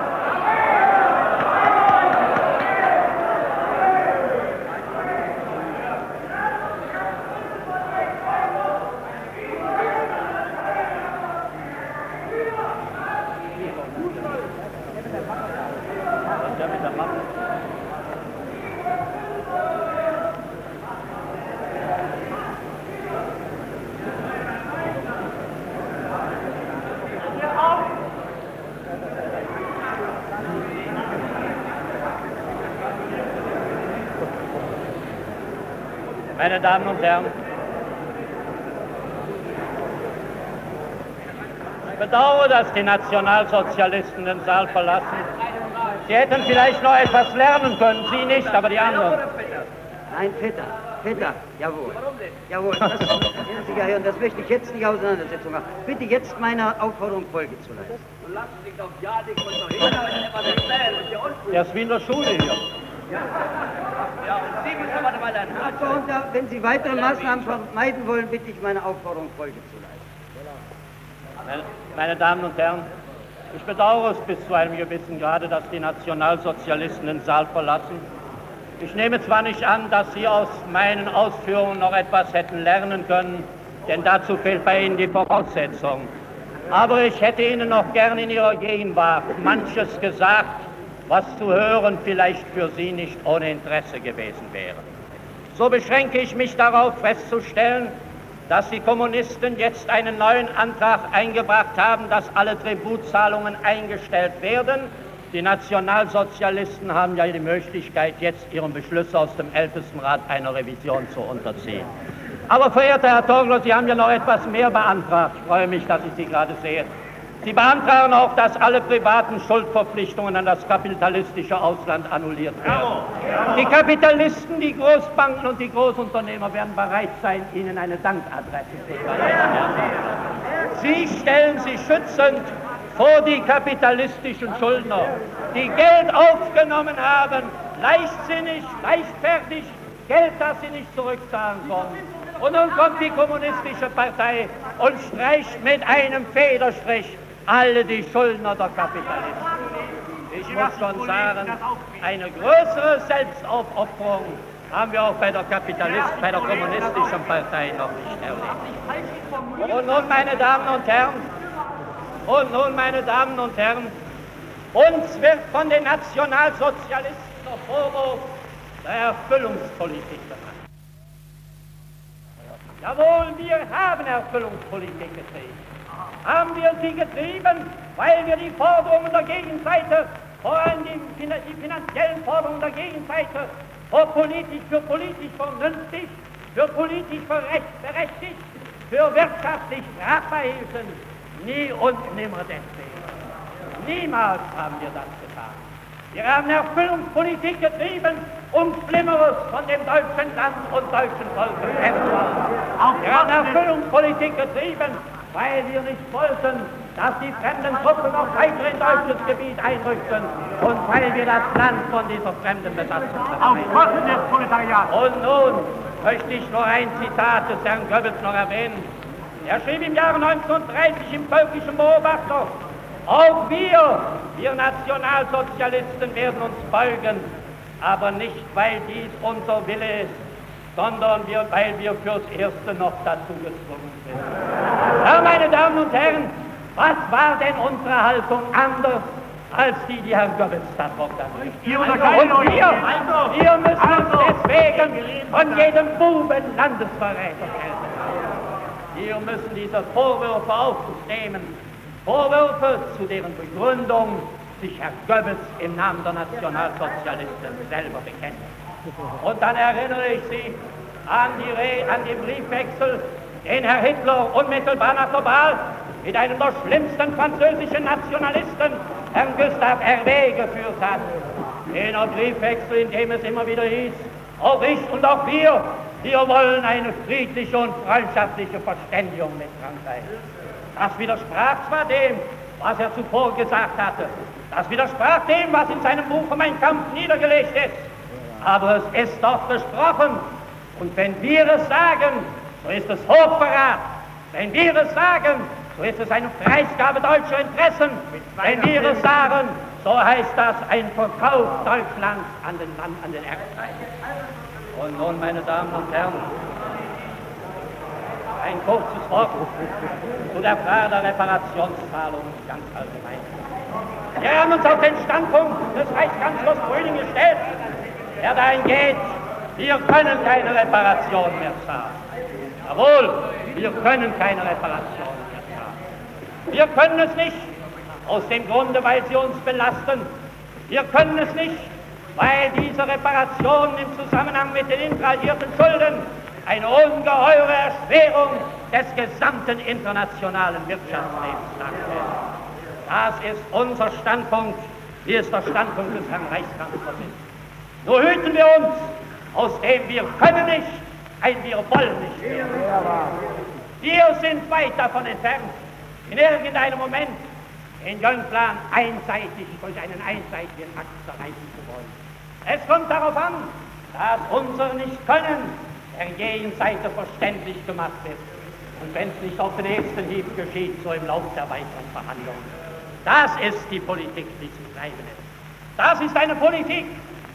down. Ich bedauere, dass die Nationalsozialisten den Saal verlassen. Sie hätten vielleicht noch etwas lernen können, Sie nicht, aber die anderen. Nein, Peter, Peter, jawohl. Warum denn? Jawohl, das, Sie ja hören, das möchte ich jetzt nicht Auseinandersetzung machen. Bitte jetzt meiner Aufforderung Folge zu leisten. Lassen Sie doch Ja, dich und so hin, aber ich etwas erzählen. Das ist ja uncool. Der ist wie in der Schule hier. Ja, und Sie müssen aber mal lernen. Abgeordneter, wenn Sie weitere Maßnahmen vermeiden wollen, bitte ich meiner Aufforderung Folge zu leisten. Meine Damen und Herren, ich bedauere es bis zu einem gewissen Grade, dass die Nationalsozialisten den Saal verlassen. Ich nehme zwar nicht an, dass Sie aus meinen Ausführungen noch etwas hätten lernen können, denn dazu fehlt bei Ihnen die Voraussetzung. Aber ich hätte Ihnen noch gern in Ihrer Gegenwart manches gesagt, was zu hören vielleicht für Sie nicht ohne Interesse gewesen wäre. So beschränke ich mich darauf festzustellen, dass die Kommunisten jetzt einen neuen Antrag eingebracht haben, dass alle Tributzahlungen eingestellt werden. Die Nationalsozialisten haben ja die Möglichkeit, jetzt ihren Beschluss aus dem Ältestenrat einer Revision zu unterziehen. Aber verehrter Herr Torgler, Sie haben ja noch etwas mehr beantragt. Ich freue mich, dass ich Sie gerade sehe. Sie beantragen auch, dass alle privaten Schuldverpflichtungen an das kapitalistische Ausland annulliert werden. Die Kapitalisten, die Großbanken und die Großunternehmer werden bereit sein, Ihnen eine Dankadresse zu verleihen. Sie stellen sich schützend vor die kapitalistischen Schuldner, die Geld aufgenommen haben, leichtsinnig, leichtfertig, Geld, das sie nicht zurückzahlen konnten. Und nun kommt die kommunistische Partei und streicht mit einem Federstrich alle die Schuldner der Kapitalisten. Ich muss schon sagen, eine größere Selbstaufopferung haben wir auch bei der Kapitalist, bei der kommunistischen Partei noch nicht erlebt. Und nun, meine Damen und Herren, und nun, meine Damen und Herren, uns wird von den Nationalsozialisten der Vorwurf der Erfüllungspolitik gemacht. Jawohl, wir haben Erfüllungspolitik getrieben. Haben wir sie getrieben, weil wir die Forderungen der Gegenseite, vor allem die, die finanziellen Forderungen der Gegenseite, für politisch, für politisch vernünftig, für politisch berechtigt, für wirtschaftlich tragbar hielten. Nie und nimmer deswegen. Niemals haben wir das getan. Wir haben Erfüllungspolitik getrieben, um Schlimmeres von dem deutschen Land und deutschen Volk. Wir haben Erfüllungspolitik getrieben, weil wir nicht wollten, dass die fremden Truppen noch weiter in deutsches Gebiet einrückten und weil wir das Land von dieser fremden Besatzung Auf Kosten des Proletariats. Und nun möchte ich nur ein Zitat des Herrn Goebbels noch erwähnen. Er schrieb im Jahre 1930 im Völkischen Beobachter, auch wir, wir Nationalsozialisten werden uns beugen, aber nicht, weil dies unser Wille ist, sondern wir, weil wir fürs Erste noch dazu gezwungen sind. Ja, meine Damen und Herren, was war denn unsere Haltung anders als die, die Herr Goebbels da organisiert? Und wir, wir müssen uns deswegen von jedem Buben Landesverräter gelten. Wir müssen diese Vorwürfe auf uns nehmen, Vorwürfe, zu deren Begründung sich Herr Goebbels im Namen der Nationalsozialisten selber bekennt. Und dann erinnere ich Sie an, die an den Briefwechsel, den Herr Hitler unmittelbar nach der Wahl mit einem der schlimmsten französischen Nationalisten, Herrn Gustave Hervé, geführt hat. Jener Briefwechsel, in dem es immer wieder hieß, auch ich und auch wir, wir wollen eine friedliche und freundschaftliche Verständigung mit Frankreich. Das widersprach zwar dem, was er zuvor gesagt hatte, das widersprach dem, was in seinem Buch Mein Kampf niedergelegt ist, aber es ist doch gesprochen. Und wenn wir es sagen, so ist es Hochverrat. Wenn wir es sagen, so ist es eine Preisgabe deutscher Interessen. Wenn wir es sagen, so heißt das ein Verkauf Deutschlands an den, Mann, an den Erdreich. Und nun, meine Damen und Herren, ein kurzes Wort zu der Frage der Reparationszahlung ganz allgemein. Wir haben uns auf den Standpunkt des Reichskanzlers Brüning gestellt, der dahin geht, wir können keine Reparation mehr zahlen. Jawohl, wir können keine Reparation mehr zahlen. Wir können es nicht, aus dem Grunde, weil sie uns belasten. Wir können es nicht, weil diese Reparationen im Zusammenhang mit den intrahierten Schulden eine ungeheure Erschwerung des gesamten internationalen Wirtschaftslebens darstellen. Das ist unser Standpunkt, wie es der Standpunkt des Herrn Reichskanzlers. Nur hüten wir uns, aus dem wir können nicht, ein wir wollen nicht. Wir sind weit davon entfernt, in irgendeinem Moment den Jungplan einseitig durch einen einseitigen Akt zerreißen zu wollen. Es kommt darauf an, dass unser Nicht-Können der jeden Seite verständlich gemacht wird. Und wenn es nicht auf den ersten Hieb geschieht, so im Laufe der weiteren Verhandlungen. Das ist die Politik, die zu treiben ist. Das ist eine Politik,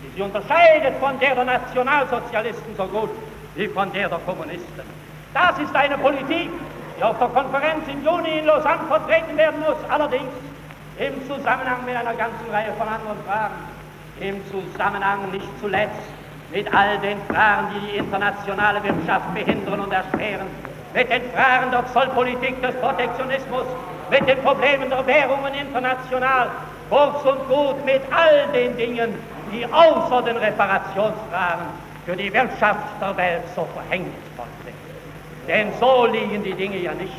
die sich unterscheidet von der der Nationalsozialisten so gut wie von der der Kommunisten. Das ist eine Politik, die auf der Konferenz im Juni in Lausanne vertreten werden muss, allerdings im Zusammenhang mit einer ganzen Reihe von anderen Fragen. Im Zusammenhang nicht zuletzt mit all den Fragen, die die internationale Wirtschaft behindern und erschweren, mit den Fragen der Zollpolitik, des Protektionismus, mit den Problemen der Währungen international, kurz und gut mit all den Dingen, die außer den Reparationsfragen für die Wirtschaft der Welt so verhängnisvoll sind. Denn so liegen die Dinge ja nicht,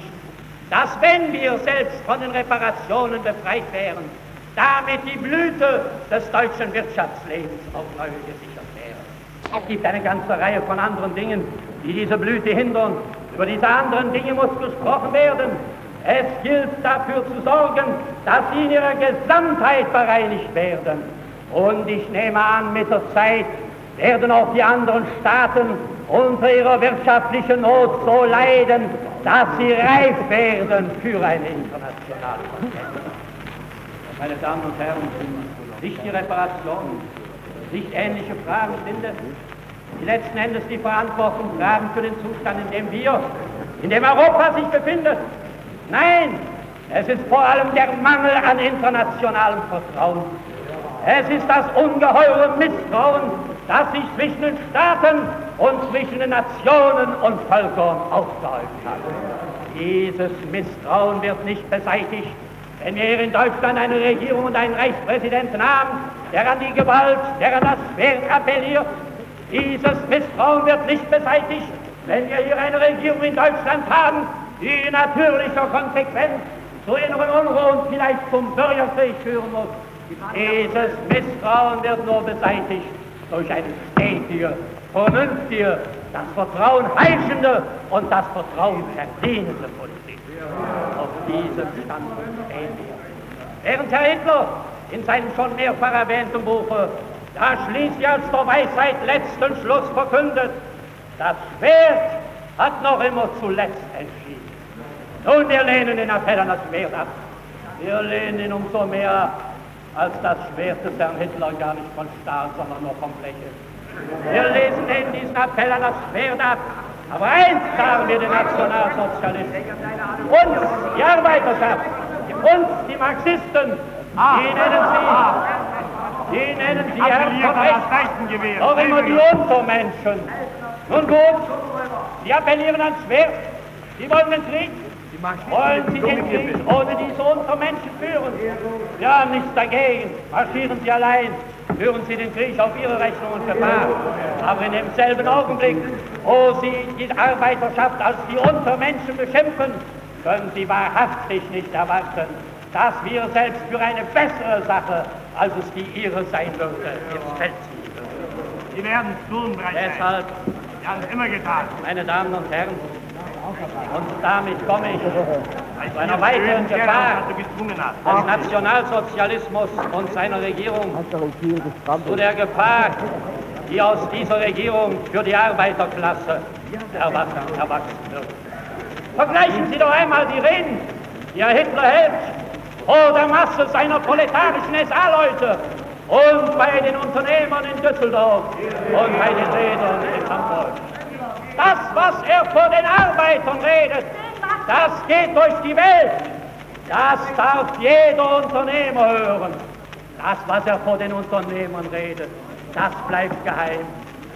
dass wenn wir selbst von den Reparationen befreit wären, damit die Blüte des deutschen Wirtschaftslebens auf neue gesichert wäre. Es gibt eine ganze Reihe von anderen Dingen, die diese Blüte hindern. Über diese anderen Dinge muss gesprochen werden. Es gilt dafür zu sorgen, dass sie in ihrer Gesamtheit bereinigt werden. Und ich nehme an, mit der Zeit werden auch die anderen Staaten unter ihrer wirtschaftlichen Not so leiden, dass sie reif werden für eine internationale Konferenz. Meine Damen und Herren, nicht die Reparation, nicht ähnliche Fragen sind es, die letzten Endes die Verantwortung tragen für den Zustand, in dem wir, in dem Europa sich befindet. Nein, es ist vor allem der Mangel an internationalem Vertrauen. Es ist das ungeheure Misstrauen, das sich zwischen den Staaten und zwischen den Nationen und Völkern aufgehäuft hat. Dieses Misstrauen wird nicht beseitigt, wenn wir hier in Deutschland eine Regierung und einen Reichspräsidenten haben, der an die Gewalt, der an das Schwert appelliert. Dieses Misstrauen wird nicht beseitigt, wenn wir hier eine Regierung in Deutschland haben, die natürlicher Konsequenz zu inneren Unruhe und vielleicht zum Bürgerkrieg führen muss. Dieses Misstrauen wird nur beseitigt durch eine stetige, vernünftige, das Vertrauen heischende und das Vertrauen verdienende Politik. Auf diesem Standpunkt stehen wir. Während Herr Hitler in seinem schon mehrfach erwähnten Buche da schließlich als der Weisheit letzten Schluss verkündet, das Schwert hat noch immer zuletzt entschieden. Nun, wir lehnen den Appell an das Schwert ab. Wir lehnen ihn umso mehr als das Schwert des Herrn Hitler gar nicht von Stahl, sondern nur vom Fläche. Wir lesen den diesen Appell an das Schwert ab. Aber eins sagen wir den Nationalsozialisten. Uns, die Arbeiterschaft, uns, die Marxisten, die nennen sie, die nennen sie Herren doch immer die Untermenschen. Nun gut, sie appellieren ans Schwert, sie wollen den Krieg, wollen Sie den Krieg ohne diese Untermenschen führen? Wir haben nichts dagegen. Marschieren Sie allein. Führen Sie den Krieg auf Ihre Rechnung und Gefahr. Aber in demselben Augenblick, wo Sie die Arbeiterschaft als die Untermenschen beschimpfen, können Sie wahrhaftig nicht erwarten, dass wir selbst für eine bessere Sache, als es die Ihre sein würde, ins Feld ziehen. Sie werden es tun, Deshalb, Sie haben es immer getan. meine Damen und Herren, und damit komme ich zu einer weiteren Gefahr des Nationalsozialismus und seiner Regierung, zu der Gefahr, die aus dieser Regierung für die Arbeiterklasse erwachsen, wird. Vergleichen Sie doch einmal die Reden, die Herr Hitler hält vor der Masse seiner proletarischen SA-Leute und bei den Unternehmern in Düsseldorf und bei den Rädern in Hamburg. Das, was er vor den Arbeitern redet, das geht durch die Welt. Das darf jeder Unternehmer hören. Das, was er vor den Unternehmern redet, das bleibt geheim.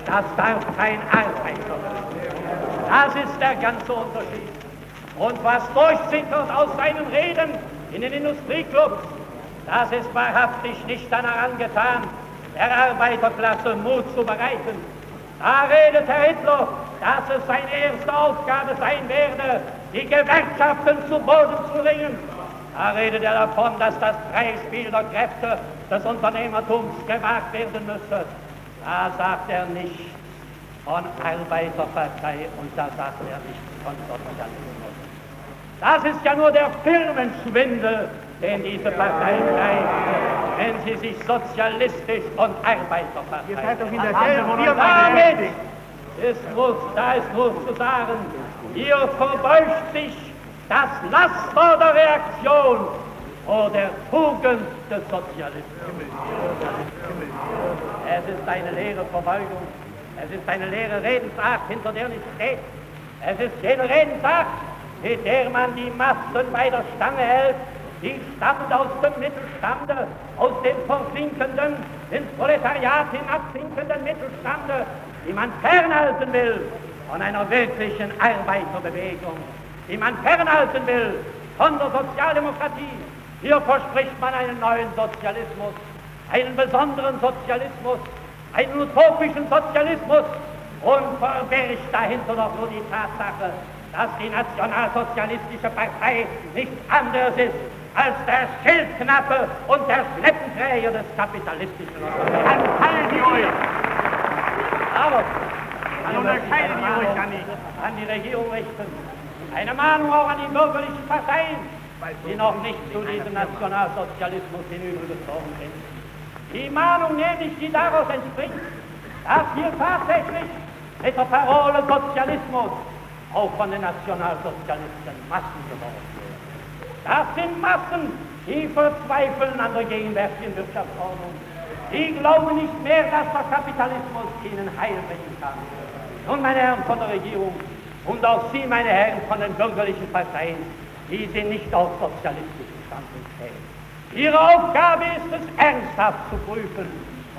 Das darf kein Arbeiter hören. Das ist der ganze Unterschied. Und was durchzittert aus seinen Reden in den Industrieclubs, das ist wahrhaftig nicht danach angetan, der Arbeiterklasse Mut zu bereiten. Da redet Herr Hitler dass es seine erste Aufgabe sein werde, die Gewerkschaften zu Boden zu ringen. Da redet er davon, dass das freie Spiel der Kräfte des Unternehmertums gewagt werden müsse. Da sagt er nicht von Arbeiterpartei und da sagt er nicht von Sozialismus. Das ist ja nur der Firmenschwindel, den diese Partei treibt, wenn sie sich sozialistisch und Arbeiterpartei. Ihr seid doch in derselben Firma. Damit ist nur, da ist nur zu sagen, hier verbeugt sich das Laster der Reaktion vor der Tugend des Sozialismus. Es ist eine leere Verbeugung, es ist eine leere Redensart, hinter der nicht steht. Es ist jene Redensart, mit der man die Massen bei der Stange hält, die stammt aus dem Mittelstande, aus dem versinkenden, ins Proletariat hinabsinkenden Mittelstande, die man fernhalten will von einer wirklichen Arbeiterbewegung, die man fernhalten will von der Sozialdemokratie. Hier verspricht man einen neuen Sozialismus, einen besonderen Sozialismus, einen utopischen Sozialismus und verbergt dahinter doch nur die Tatsache, dass die Nationalsozialistische Partei nichts anderes ist als der Schildknappe und der Schleppenträger des kapitalistischen Unternehmens. Aber Dann unterscheiden ihr euch ja nicht. an die Regierung richten. Eine Mahnung auch an die bürgerlichen Parteien, die noch nicht zu diesem Nationalsozialismus hinübergezogen sind. Die Mahnung nämlich, die daraus entspringt, dass hier tatsächlich mit der Parole Sozialismus auch von den Nationalsozialisten Massen geworden werden. Das sind Massen, die verzweifeln an der gegenwärtigen Wirtschaftsordnung. Die glauben nicht mehr, dass der Kapitalismus ihnen Heil bringen kann. Nun, meine Herren von der Regierung und auch Sie, meine Herren von den bürgerlichen Parteien, die sind nicht auf sozialistischen Standpunkt fähig. Ihre Aufgabe ist es, ernsthaft zu prüfen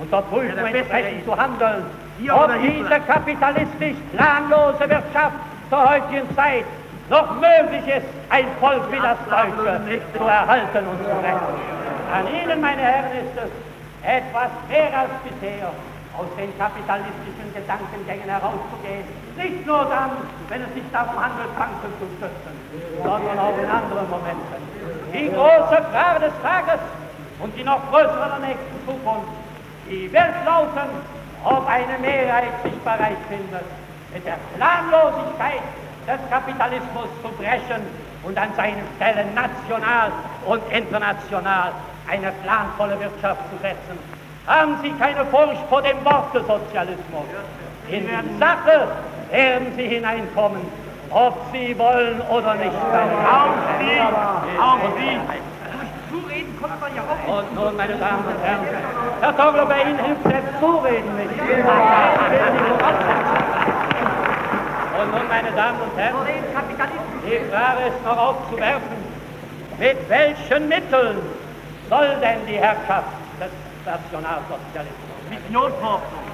und der Prüfung Ja, entsprechend zu handeln, ob diese kapitalistisch planlose Wirtschaft zur heutigen Zeit noch möglich ist, ein Volk wie das Deutsche zu erhalten und zu retten. An Ihnen, meine Herren, ist es etwas mehr als bisher aus den kapitalistischen Gedankengängen herauszugehen. Nicht nur dann, wenn es sich darum handelt, Banken zu stützen, sondern auch in anderen Momenten. Die große Frage des Tages und die noch größere der nächsten Zukunft, die wird lauten, ob eine Mehrheit sich bereit findet, mit der Planlosigkeit des Kapitalismus zu brechen und an seine Stelle national und international eine planvolle Wirtschaft zu setzen. Haben Sie keine Furcht vor dem Worte Sozialismus. In die Sache werden Sie hineinkommen, ob Sie wollen oder nicht. Auch Sie, auch Sie. Zureden kommt man ja auch Und nun, meine Damen und Herren, Herr Togler, bei Ihnen hilft selbst Zureden nicht. Und nun, meine Damen und Herren, die Frage ist noch aufzuwerfen, mit welchen Mitteln soll denn die Herrschaft des Nationalsozialismus? Mit Notforschung.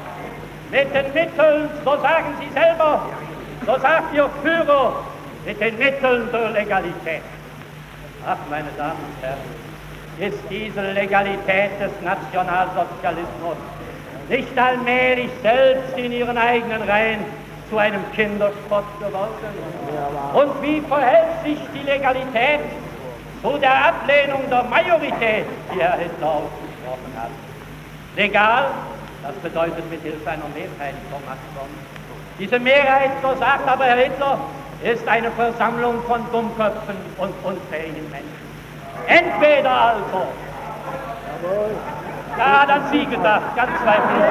Mit den Mitteln, so sagen Sie selber, so sagt Ihr Führer, mit den Mitteln der Legalität. Ach, meine Damen und Herren, ist diese Legalität des Nationalsozialismus nicht allmählich selbst in ihren eigenen Reihen zu einem Kinderspott geworden? Und wie verhält sich die Legalität zu der Ablehnung der Majorität, die Herr Hitler ausgesprochen hat? Legal, das bedeutet mit Hilfe einer Mehrheit, Frau Maxson. Diese Mehrheit, so sagt aber Herr Hitler, ist eine Versammlung von Dummköpfen und unfähigen Menschen. Entweder also, ja, an Sie gedacht, ganz zweifellos.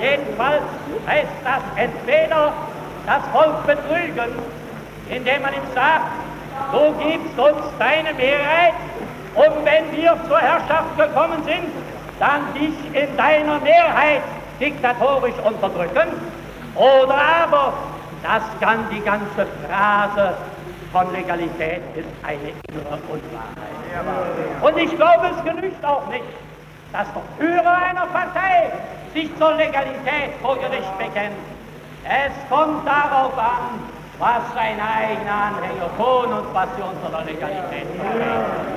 Jedenfalls heißt das entweder das Volk betrügen, indem man ihm sagt, du gibst uns deine Mehrheit und wenn wir zur Herrschaft gekommen sind, dann dich in deiner Mehrheit diktatorisch unterdrücken. Oder aber, das kann die ganze Phrase von Legalität ist eine innere Unwahrheit. Und ich glaube, es genügt auch nicht, dass der Führer einer Partei sich zur Legalität vor Gericht bekennt. Es kommt darauf an, was seine eigenen Anhänger tun und was sie unter der Legalität verstehen.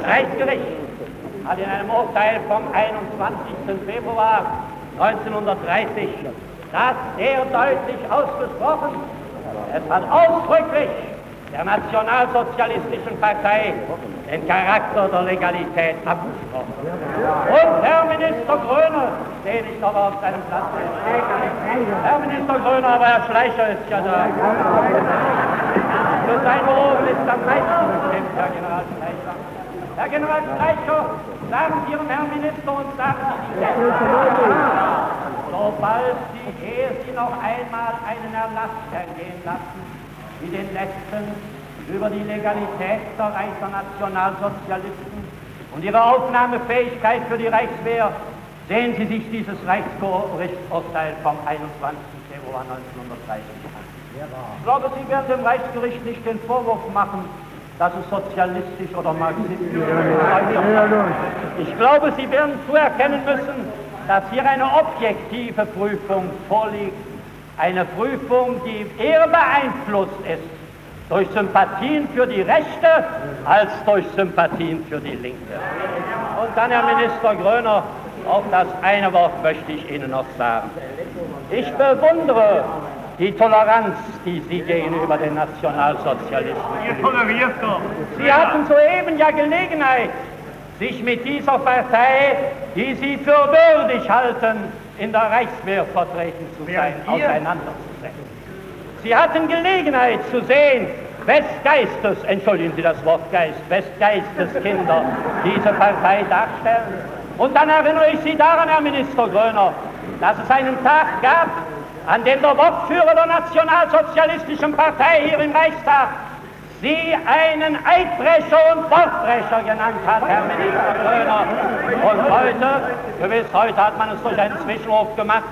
Streitgericht, hat in einem Urteil vom 21. Februar 1930 das sehr deutlich ausgesprochen. Es hat ausdrücklich der Nationalsozialistischen Partei den Charakter der Legalität abgesprochen. Und Herr Minister Gröner, den ich noch auf seinem Platz Herr Minister Gröner, aber Herr Schleicher ist ja da. Für sein Ohren ist am meisten bestimmt, Herr General Schleicher. Herr General Schleicher, sagen Sie Ihrem Herrn Minister und sagen Sie sobald Sie, ehe Sie noch einmal einen Erlass ergehen lassen, wie den letzten über die Legalität der Reicher Nationalsozialisten und ihre Aufnahmefähigkeit für die Reichswehr, sehen Sie sich dieses Reichsgerichtsurteil vom 21. Februar 1930 an. Ich glaube, Sie werden dem Reichsgericht nicht den Vorwurf machen, dass es sozialistisch oder marxistisch ist. Ich glaube, Sie werden zuerkennen müssen, dass hier eine objektive Prüfung vorliegt, eine Prüfung, die eher beeinflusst ist durch Sympathien für die Rechte als durch Sympathien für die Linke. Und dann, Herr Minister Gröner, auf das eine Wort möchte ich Ihnen noch sagen. Ich bewundere die Toleranz, die Sie gegenüber den Nationalsozialisten. Ihr toleriert doch. Sie hatten soeben ja Gelegenheit, sich mit dieser Partei, die Sie für würdig halten, in der Reichswehr vertreten zu sein, auseinanderzusetzen. Sie hatten Gelegenheit zu sehen, Westgeistes, entschuldigen Sie das Wort Geist, Westgeistes Kinder diese Partei darstellen. Und dann erinnere ich Sie daran, Herr Minister Gröner, dass es einen Tag gab, an dem der Wortführer der Nationalsozialistischen Partei hier im Reichstag Sie einen Eidbrecher und Wortbrecher genannt hat, Herr Minister Gröner. Und heute, gewiss, heute hat man es durch einen Zwischenruf gemacht.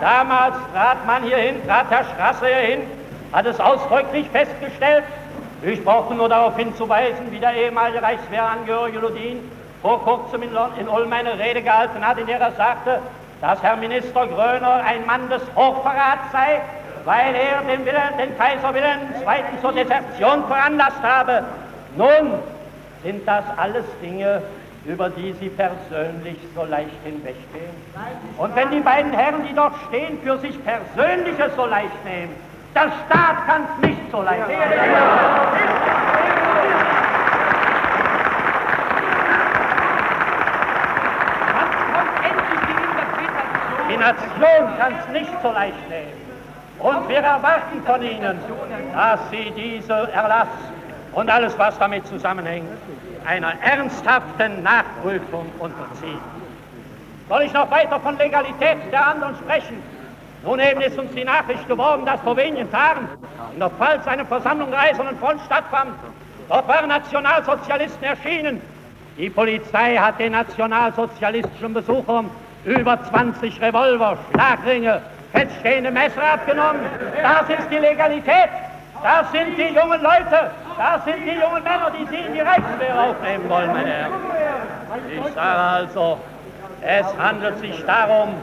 Damals trat man hier hin, trat Herr Strasser hier hin, hat es ausdrücklich festgestellt. Ich brauchte nur darauf hinzuweisen, wie der ehemalige Reichswehrangehörige Ludin vor kurzem in, in Ulm eine Rede gehalten hat, in der er sagte, dass Herr Minister Gröner ein Mann des Hochverrats sei weil er den, Willen, den Kaiser Wilhelm II. zur Desertion veranlasst habe. Nun sind das alles Dinge, über die Sie persönlich so leicht hinweggehen. Und wenn die beiden Herren, die dort stehen, für sich Persönliches so leicht nehmen, der Staat kann es nicht so leicht nehmen. Die Nation kann es nicht so leicht nehmen. Und wir erwarten von Ihnen, dass Sie diese Erlass und alles, was damit zusammenhängt, einer ernsthaften Nachprüfung unterziehen. Soll ich noch weiter von Legalität der anderen sprechen? Nun eben ist uns die Nachricht geworden, dass vor wenigen Tagen in der Pfalz eine Versammlung der Eisernen Front stattfand. Dort waren Nationalsozialisten erschienen. Die Polizei hat den nationalsozialistischen Besuchern über 20 Revolver, Schlagringe, feststehende Messer abgenommen. Das ist die Legalität. Das sind die jungen Leute. Das sind die jungen Männer, die Sie in die Reichswehr aufnehmen wollen, meine Herren. Ich sage also, es handelt sich darum,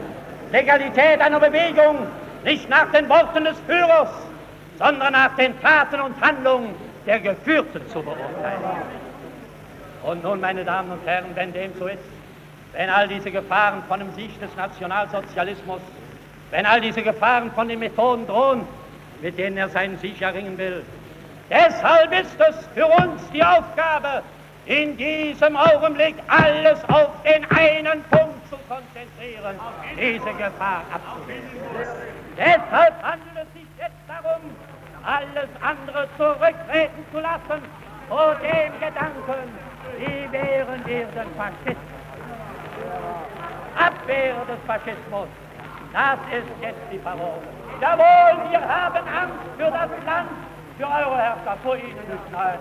Legalität einer Bewegung nicht nach den Worten des Führers, sondern nach den Taten und Handlungen der Geführten zu beurteilen. Und nun, meine Damen und Herren, wenn dem so ist, wenn all diese Gefahren von dem Sieg des Nationalsozialismus wenn all diese Gefahren von den Methoden drohen, mit denen er seinen Sieg erringen will. Deshalb ist es für uns die Aufgabe, in diesem Augenblick alles auf den einen Punkt zu konzentrieren, diese Gefahr abzuwehren. Deshalb handelt es sich jetzt darum, alles andere zurücktreten zu lassen vor dem Gedanken, wie wehren wir den Faschismus. Abwehr des Faschismus das ist jetzt die Parole. Jawohl, wir haben Angst für das Land, für eure Herrschaft, vor Ihnen nicht, nein.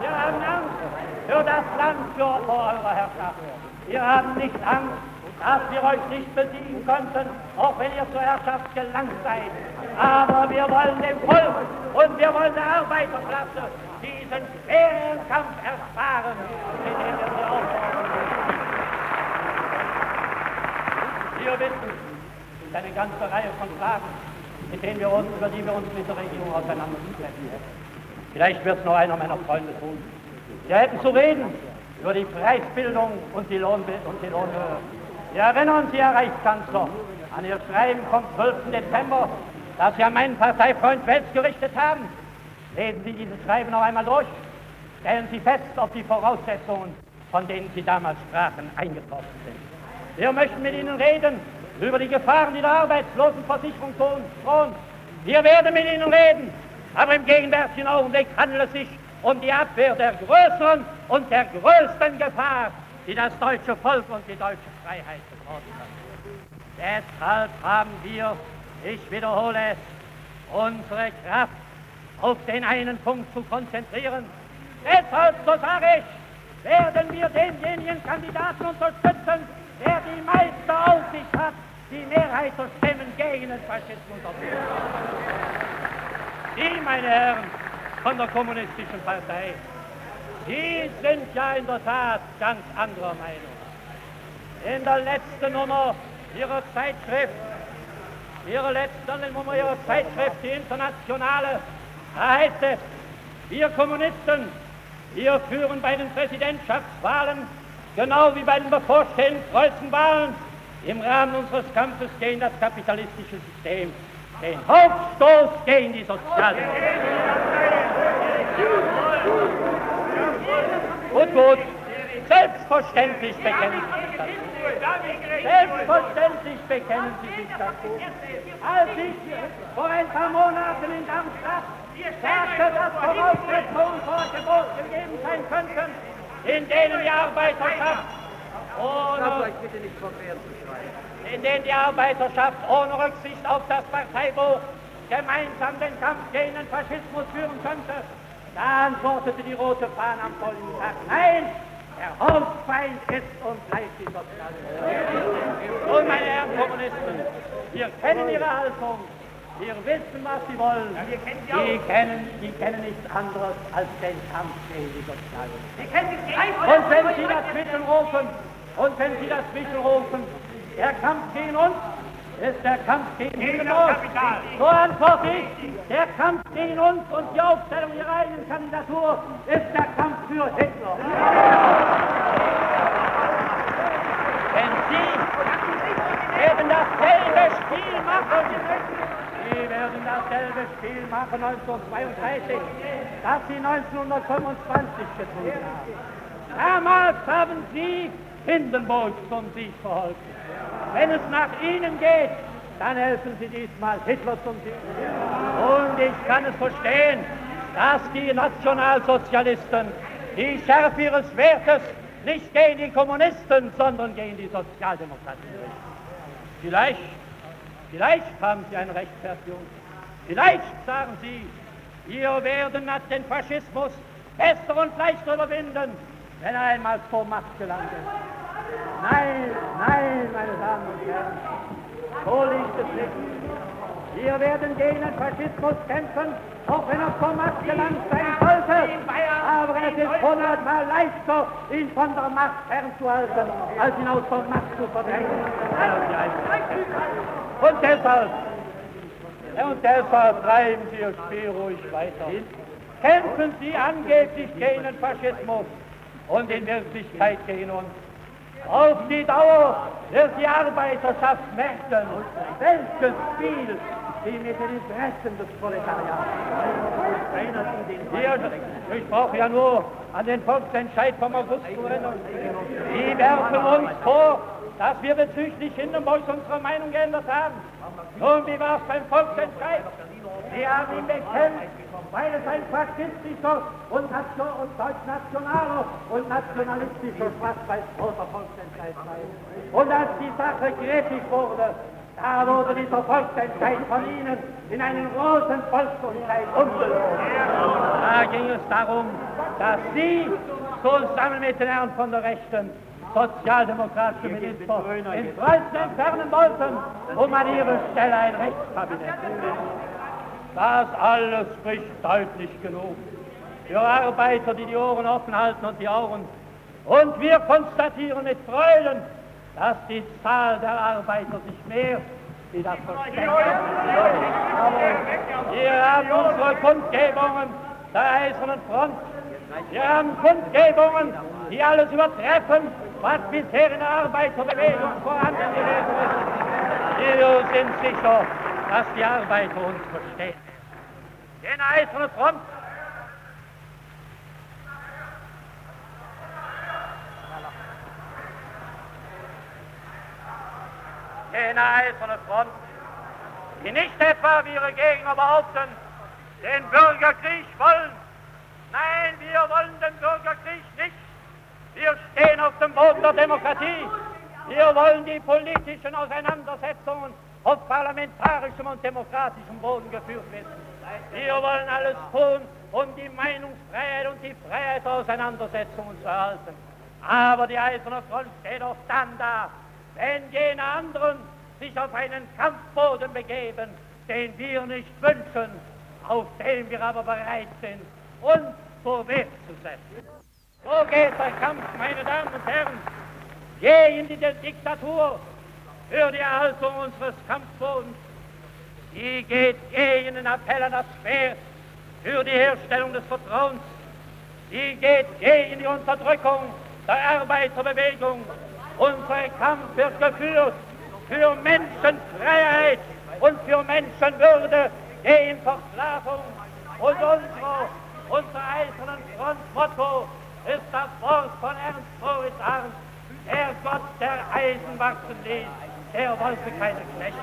Wir haben Angst für das Land, für, eure Herrschaft. Wir haben nicht Angst, dass wir euch nicht besiegen könnten, auch wenn ihr zur Herrschaft gelangt seid. Aber wir wollen dem Volk und wir wollen der Arbeiterklasse diesen schweren Kampf ersparen, in dem wir sie auffordern. Wir wissen, eine ganze Reihe von Fragen, mit denen wir uns, über die wir uns mit der Regierung auseinandersetzen hätten. Vielleicht wird es noch einer meiner Freunde tun. Wir hätten zu reden über die Preisbildung und die, Lohn Lohnhöhe. Wir erinnern Sie, Herr Reichskanzler, an Ihr Schreiben vom 12. Dezember, das Sie an meinen Parteifreund Welz gerichtet haben. Lesen Sie dieses Schreiben noch einmal durch. Stellen Sie fest, ob die Voraussetzungen, von denen Sie damals sprachen, eingetroffen sind. Wir möchten mit Ihnen reden über die Gefahren, die der Arbeitslosenversicherung drohen. Wir werden mit Ihnen reden, aber im gegenwärtigen Augenblick handelt es sich um die Abwehr der größeren und der größten Gefahr, die das deutsche Volk und die deutsche Freiheit bedrohen kann. Deshalb haben wir, ich wiederhole es, unsere Kraft auf den einen Punkt zu konzentrieren. Deshalb, so sage ich, werden wir denjenigen Kandidaten unterstützen, der die meiste Aussicht hat, die Mehrheit zu stemmen gegen den Faschismus. Die, meine Herren, von der Kommunistischen Partei, die sind ja in der Tat ganz anderer Meinung. In der letzten Nummer ihrer Zeitschrift, ihrer letzten Nummer ihrer Zeitschrift, die Internationale, da heißt es, wir Kommunisten, wir führen bei den Präsidentschaftswahlen, genau wie bei den bevorstehenden Kreuzenwahlen, im Rahmen unseres Kampfes gegen das kapitalistische System, den Hauptstoß gegen die Sozialdemokratie. Gut, gut. Selbstverständlich bekennen Sie sich dazu. Selbstverständlich bekennen Sie sich dazu. Als ich vor ein paar Monaten in Darmstadt sagte, dass Voraussetzungen vor Gebot gegeben sein könnten, in denen die Arbeiterschaft ohne, in denen die Arbeiterschaft ohne Rücksicht auf das Parteibuch gemeinsam den Kampf gegen den Faschismus führen könnte, da antwortete die rote Fahne am folgenden Tag, nein, der Hauptfeind ist und bleibt die Sozialdemokratie. Nun, meine Herren Kommunisten, wir kennen Ihre Haltung, wir wissen, was Sie wollen. Ja, kennen Sie die, kennen, die kennen nichts anderes als den Kampf gegen die Sozialdemokratie. Und wenn Sie dazwischen rufen, und wenn Sie dazwischen rufen, der Kampf gegen uns ist der Kampf gegen Hindenburg. So antworte ich, der Kampf gegen uns und die Aufstellung ihrer eigenen Kandidatur ist der Kampf für Hitler. Denn Sie werden dasselbe Spiel machen, Sie werden dasselbe Spiel machen 1932, das Sie 1925 getan haben. Damals haben Sie Hindenburg zum Sieg verholfen. Wenn es nach Ihnen geht, dann helfen Sie diesmal Hitler zum Sieg. Und ich kann es verstehen, dass die Nationalsozialisten die Schärfe ihres Wertes nicht gegen die Kommunisten, sondern gegen die Sozialdemokratie richten. Vielleicht, vielleicht haben Sie eine Rechtfertigung. Vielleicht sagen Sie, wir werden den Faschismus besser und leichter überwinden, wenn er einmal zur Macht gelangt ist. Nein, nein, meine Damen und Herren, so liegt es nicht. Wir werden gegen den Faschismus kämpfen, auch wenn er zur Macht gelangt sein sollte. Aber es ist hundertmal leichter, ihn von der Macht fernzuhalten, als ihn aus der Macht zu verdrängen. Und deshalb, und deshalb treiben Sie Ihr Spiel ruhig weiter. Kämpfen Sie angeblich gegen den Faschismus und in Wirklichkeit gegen uns. Auf die Dauer wird die Arbeiterschaft merken, welches Spiel sie mit den Interessen des Proletariats. Hier, ich brauche ja nur an den Volksentscheid vom August zu erinnern. Die werfen uns vor, dass wir bezüglich Hindenburgs unsere Meinung geändert haben. Nun, wie war es beim Volksentscheid? Sie haben ihn bekämpft, weil es ein faschistischer und, und deutschnationaler und nationalistischer schwarz-weiß-roter Volksentscheid war. Und als die Sache kritisch wurde, da wurde dieser Volksentscheid von Ihnen in einen roten Volksentscheid umgelogen. Da ging es darum, dass Sie zusammen mit den Herren von der Rechten sozialdemokratische Minister in Preußen entfernen wollten, um an ihre Stelle ein Rechtskabinett zu bilden. Das alles spricht deutlich genug. Für Arbeiter, die die Ohren offen halten und die Augen. Und wir konstatieren mit Freuden, dass die Zahl der Arbeiter sich mehrt, die das verstehen. Wir haben unsere Kundgebungen der Eisernen Front. Wir haben Kundgebungen die alles übertreffen, was bisher in der Arbeiterbewegung vorhanden gewesen ist. Wir sind sicher, dass die Arbeiter uns verstehen. Den eisernen Front jene eiserne Front, die nicht etwa, wie ihre Gegner behaupten, den Bürgerkrieg wollen. Nein, wir wollen den Bürgerkrieg nicht. Wir stehen auf dem Boden der Demokratie. Wir wollen die politischen Auseinandersetzungen auf parlamentarischem und demokratischem Boden geführt wissen. Wir wollen alles tun, um die Meinungsfreiheit und die Freiheit der Auseinandersetzungen zu erhalten. Aber die Eiserne Front steht auch dann da, wenn jene anderen sich auf einen Kampfboden begeben, den wir nicht wünschen, auf dem wir aber bereit sind, uns Wehr zu setzen. So geht der Kampf, meine Damen und Herren, gegen die Diktatur für die Erhaltung unseres Kampfbodens. Die geht gegen den Appell an das Schwert für die Herstellung des Vertrauens. Die geht gegen die Unterdrückung der Arbeiterbewegung unser Kampf wird geführt für Menschenfreiheit und für Menschenwürde gegen Versklavung. Und unsere, unser eisernen Frontmotto ist das Wort von Ernst Moritz Arndt. Der Gott, der Eisen ließ, der wollte keine Knechte.